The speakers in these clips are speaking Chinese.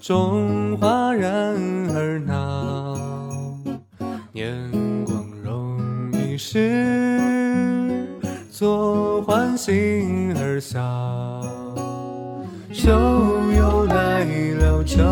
中华人儿闹，年光容易逝，坐欢心而笑。秋又来了，秋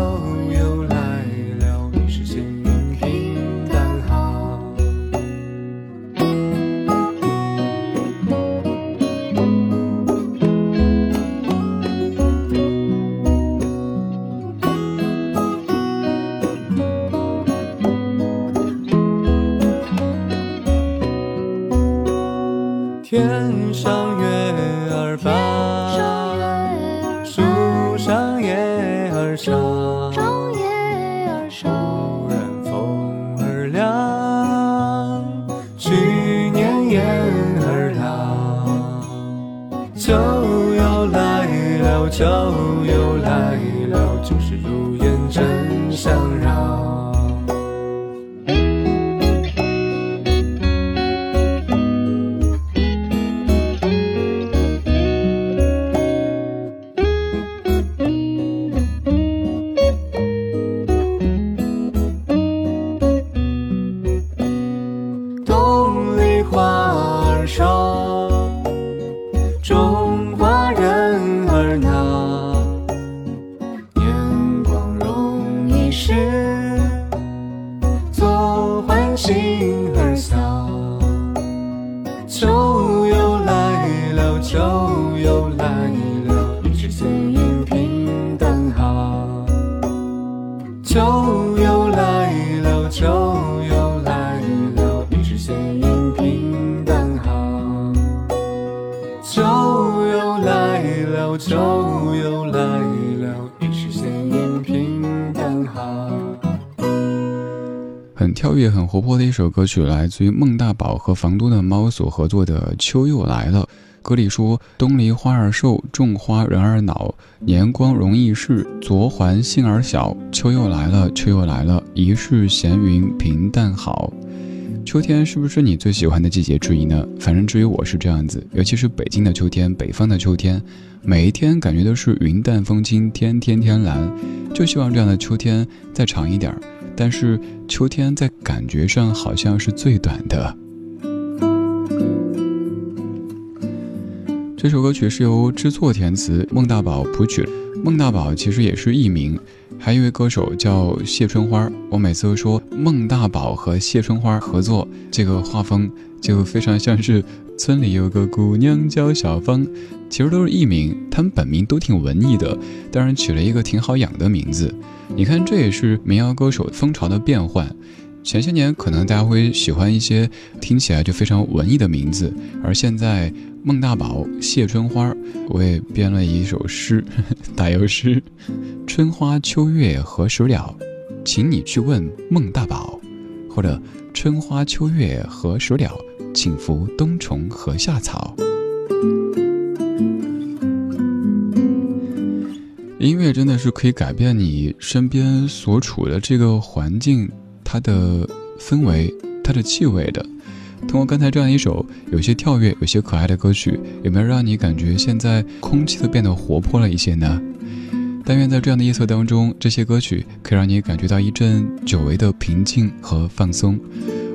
儿树少。上叶儿忽，然风儿凉，去年燕儿老，秋又来了，秋又来了，就是如烟真相歌曲，来自于孟大宝和房东的猫所合作的《秋又来了》。歌里说：“东篱花儿瘦，种花人儿恼。年光容易逝，昨还杏儿小。秋又来了，秋又来了，一世闲云平淡好。”秋天是不是你最喜欢的季节之一呢？反正至于我是这样子，尤其是北京的秋天，北方的秋天，每一天感觉都是云淡风轻，天天天蓝，就希望这样的秋天再长一点儿。但是秋天在感觉上好像是最短的。这首歌曲是由知错填词，孟大宝谱曲。孟大宝其实也是艺名，还有一位歌手叫谢春花。我每次都说孟大宝和谢春花合作，这个画风就非常像是村里有个姑娘叫小芳，其实都是艺名，他们本名都挺文艺的，当然取了一个挺好养的名字。你看，这也是民谣歌手风潮的变换。前些年可能大家会喜欢一些听起来就非常文艺的名字，而现在孟大宝、谢春花，我也编了一首诗，打油诗：春花秋月何时了？请你去问孟大宝。或者春花秋月何时了？请服冬虫和夏草。音乐真的是可以改变你身边所处的这个环境，它的氛围、它的气味的。通过刚才这样一首有些跳跃、有些可爱的歌曲，有没有让你感觉现在空气都变得活泼了一些呢？但愿在这样的夜色当中，这些歌曲可以让你感觉到一阵久违的平静和放松。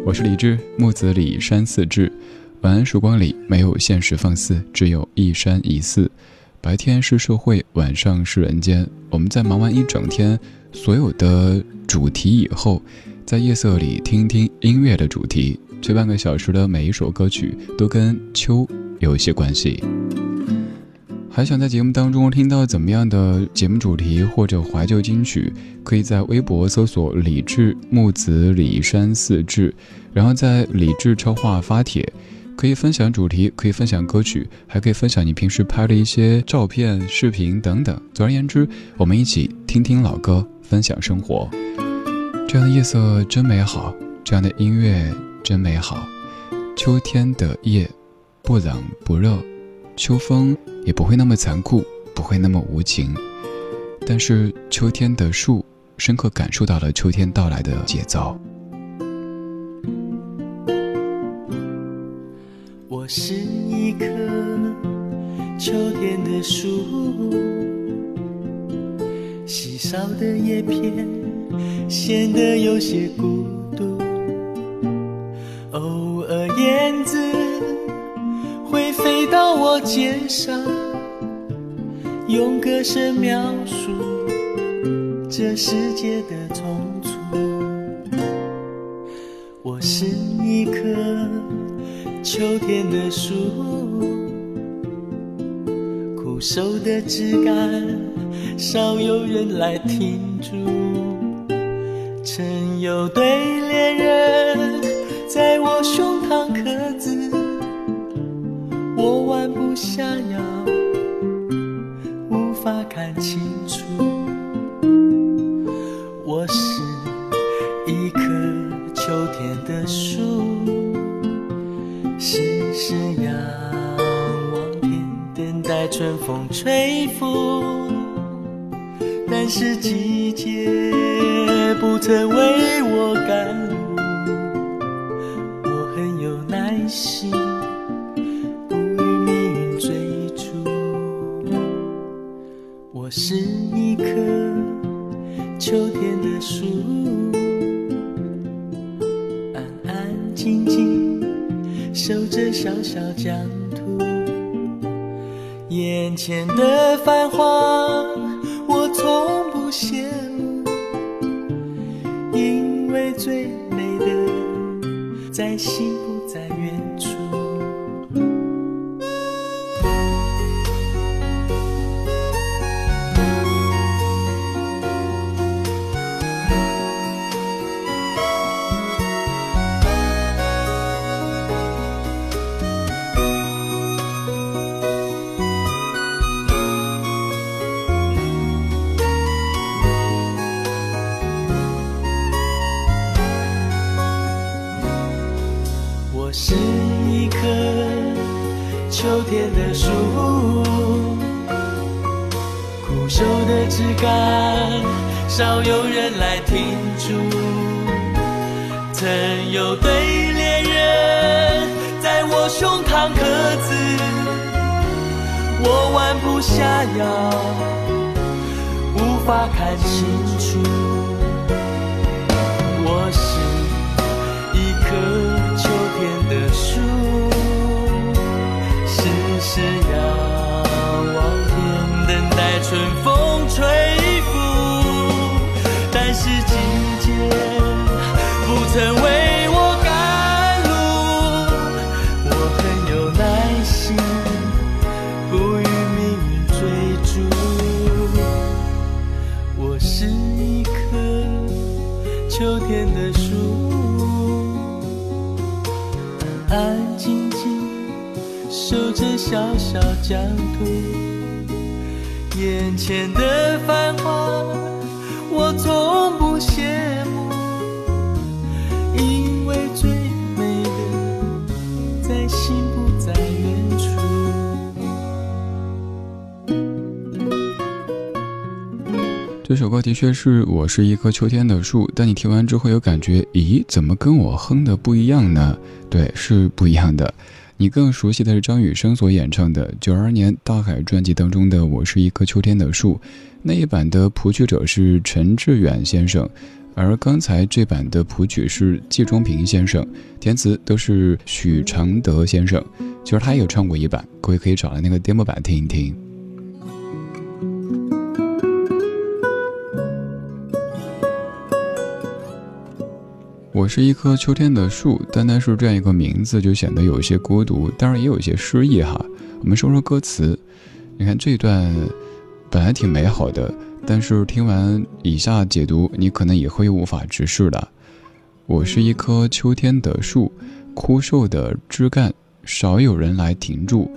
我是李志，木子李山寺志。晚安，曙光里没有现实放肆，只有一山一寺。白天是社会，晚上是人间。我们在忙完一整天所有的主题以后，在夜色里听听音乐的主题。这半个小时的每一首歌曲都跟秋有一些关系。还想在节目当中听到怎么样的节目主题或者怀旧金曲，可以在微博搜索“李志木子李山四志”，然后在李志超话发帖。可以分享主题，可以分享歌曲，还可以分享你平时拍的一些照片、视频等等。总而言之，我们一起听听老歌，分享生活。这样的夜色真美好，这样的音乐真美好。秋天的夜，不冷不热，秋风也不会那么残酷，不会那么无情。但是秋天的树，深刻感受到了秋天到来的节奏。我是一棵秋天的树，稀少的叶片显得有些孤独。我肩上，用歌声描述这世界的匆促。我是一棵。秋天的树，枯瘦的枝干，少有人来停驻。曾有对恋人在我胸下腰，无法看清楚。我是一棵秋天的树。时时仰望天，等待春风吹拂。但是季节不曾为我赶路，我很有耐心，我是一棵秋天的树，安安静静。守着小小疆土，眼前的繁华我从不羡慕，因为最美的在心感，少有人来停驻。曾有对恋人在我胸膛刻字，我弯不下腰，无法看清楚。我是一棵。秋天的树，时时吹拂。但是季节不曾为我赶路，我很有耐心，不与命运追逐。我是一棵秋天的树。安安静静守着小小疆土，眼前的繁华我从不羡慕，因为最美的在心不在远处。这首歌的确是我是一棵秋天的树，但你听完之后有感觉，咦，怎么跟我哼的不一样呢？对，是不一样的。你更熟悉的是张雨生所演唱的九二年《大海》专辑当中的《我是一棵秋天的树》，那一版的谱曲者是陈志远先生，而刚才这版的谱曲是季中平先生，填词都是许常德先生。其实他也有唱过一版，各位可以找来那个 demo 版听一听。我是一棵秋天的树，单单是这样一个名字就显得有些孤独，当然也有一些诗意哈。我们说说歌词，你看这段本来挺美好的，但是听完以下解读，你可能也会无法直视了。我是一棵秋天的树，枯瘦的枝干，少有人来停住。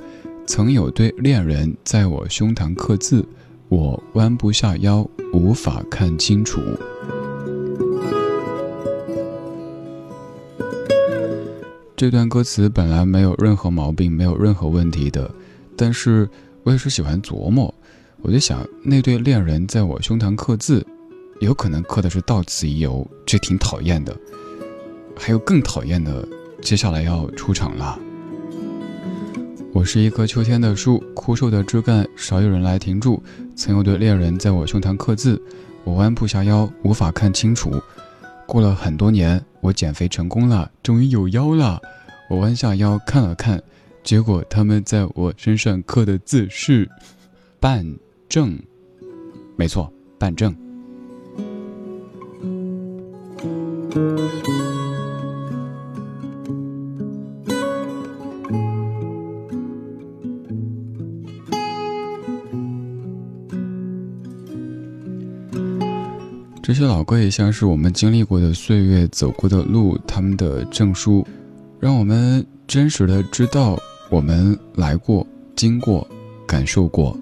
曾有对恋人在我胸膛刻字，我弯不下腰，无法看清楚。这段歌词本来没有任何毛病，没有任何问题的，但是我也是喜欢琢磨，我就想那对恋人在我胸膛刻字，有可能刻的是“到此一游”，这挺讨厌的。还有更讨厌的，接下来要出场了。我是一棵秋天的树，枯瘦的枝干少有人来停住。曾有对恋人在我胸膛刻字，我弯不下腰，无法看清楚。过了很多年，我减肥成功了，终于有腰了。我弯下腰看了看，结果他们在我身上刻的字是“办证”，没错，办证。这些老歌也像是我们经历过的岁月、走过的路，他们的证书，让我们真实的知道我们来过、经过、感受过。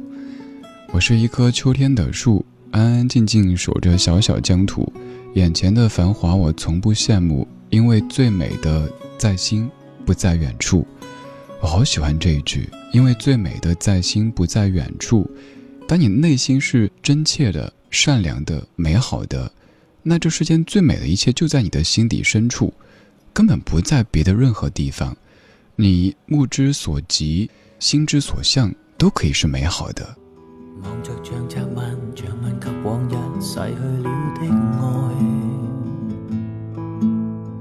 我是一棵秋天的树，安安静静守着小小疆土，眼前的繁华我从不羡慕，因为最美的在心，不在远处。我好喜欢这一句，因为最美的在心，不在远处。当你内心是真切的。善良的、美好的，那这世间最美的一切就在你的心底深处，根本不在别的任何地方。你目之所及、心之所向，都可以是美好的。望着像着问，像问及往日逝去了的爱，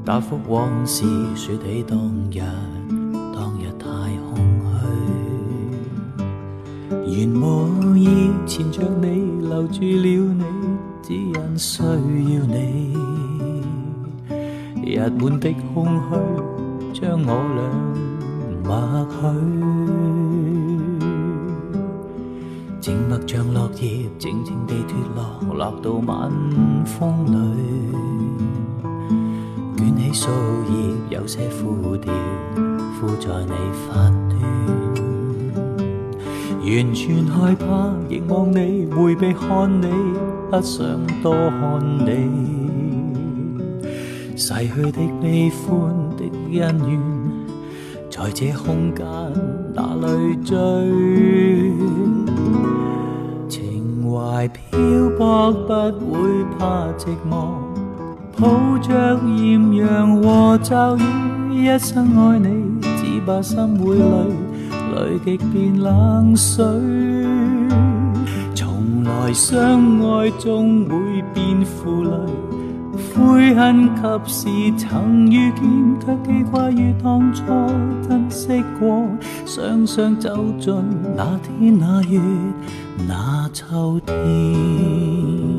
答复往事说起当日，虚，原无意缠着你。留住了你，只因需要你。日满的空虚，将我俩默许。静默像落叶，静静地脱落，落到晚风里。卷起树叶，有些枯掉，枯在你发。完全害怕，凝望你，回避看你，不想多看你。逝去的悲欢的恩怨，在这空间哪里追？情怀漂泊，不会怕寂寞，抱着艳阳和骤雨，一生爱你，只怕心会累。泪极变冷水，从来相爱终会变负累，悔恨及时曾遇见，却记挂于当初珍惜过，双双走进那天那月那秋天。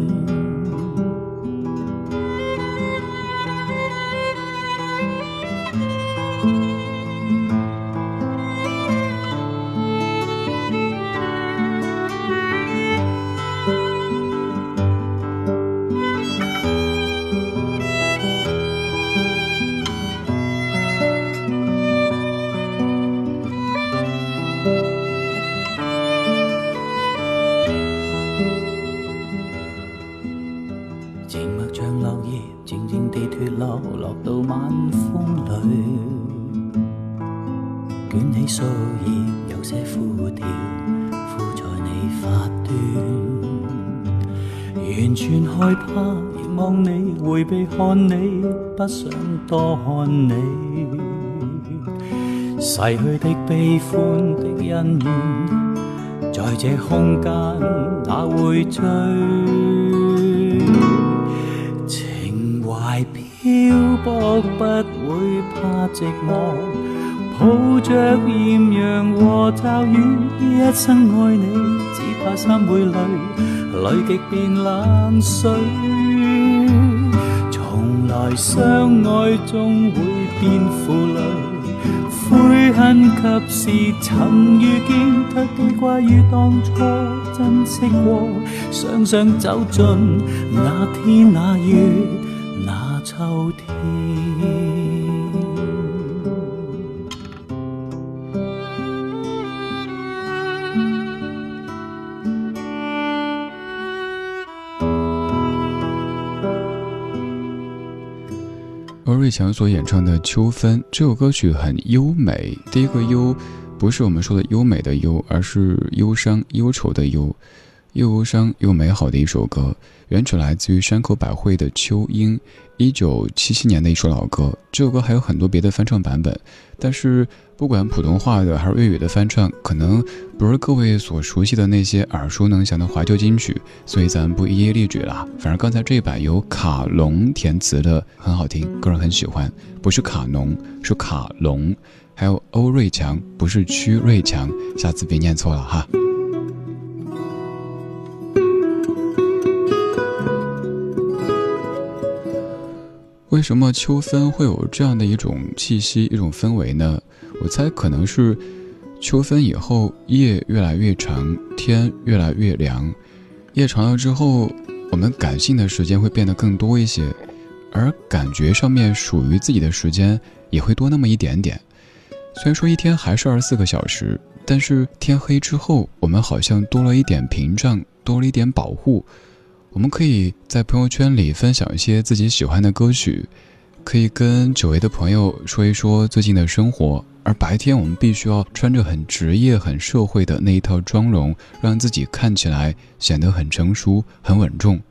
完全害怕凝望你，回避看你不想多看你，逝去的悲欢的恩怨，在这空间哪会追？情怀漂泊不会怕寂寞，抱着艳阳和骤雨，一生爱你，只怕心会累，累极变冷水。从来相爱终会变负累，悔恨及时曾遇见，却记挂于当初珍惜过，想想走进那天那月那秋天。瑞强所演唱的《秋分》这首歌曲很优美。第一个优，不是我们说的优美的优，而是忧伤、忧愁的忧。又忧伤又美好的一首歌，原曲来自于山口百惠的《秋英》，一九七七年的一首老歌。这首歌还有很多别的翻唱版本，但是不管普通话的还是粤语的翻唱，可能不是各位所熟悉的那些耳熟能详的怀旧金曲，所以咱不一一列举了。反正刚才这一版由卡农填词的很好听，个人很喜欢。不是卡农，是卡龙。还有欧瑞强，不是屈瑞强，下次别念错了哈。为什么秋分会有这样的一种气息、一种氛围呢？我猜可能是秋分以后夜越来越长，天越来越凉，夜长了之后，我们感性的时间会变得更多一些，而感觉上面属于自己的时间也会多那么一点点。虽然说一天还是二十四个小时，但是天黑之后，我们好像多了一点屏障，多了一点保护。我们可以在朋友圈里分享一些自己喜欢的歌曲，可以跟久违的朋友说一说最近的生活。而白天我们必须要穿着很职业、很社会的那一套妆容，让自己看起来显得很成熟、很稳重。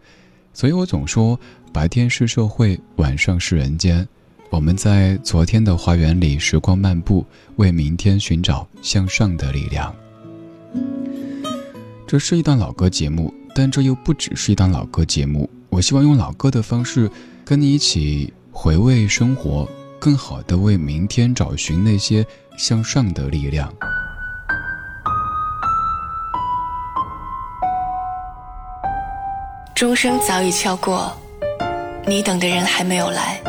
所以我总说，白天是社会，晚上是人间。我们在昨天的花园里时光漫步，为明天寻找向上的力量。这是一段老歌节目。但这又不只是一档老歌节目，我希望用老歌的方式跟你一起回味生活，更好的为明天找寻那些向上的力量。钟声早已敲过，你等的人还没有来。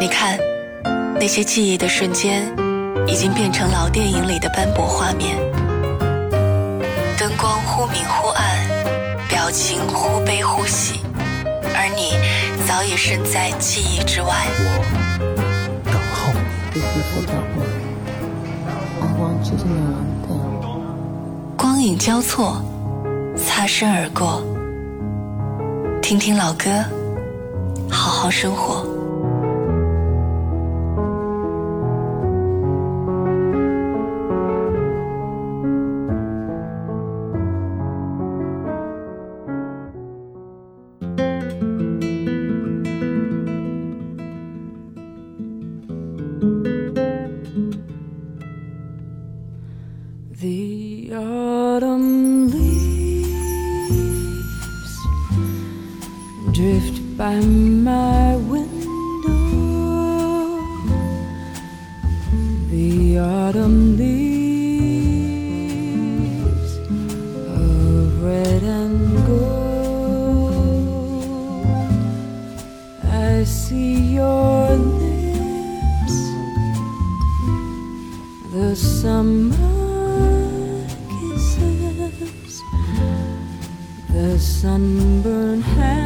你看，那些记忆的瞬间，已经变成老电影里的斑驳画面。忽明忽暗，表情忽悲忽喜，而你早已身在记忆之外。我等候你。光影交错，擦身而过。听听老歌，好好生活。sunburned hand.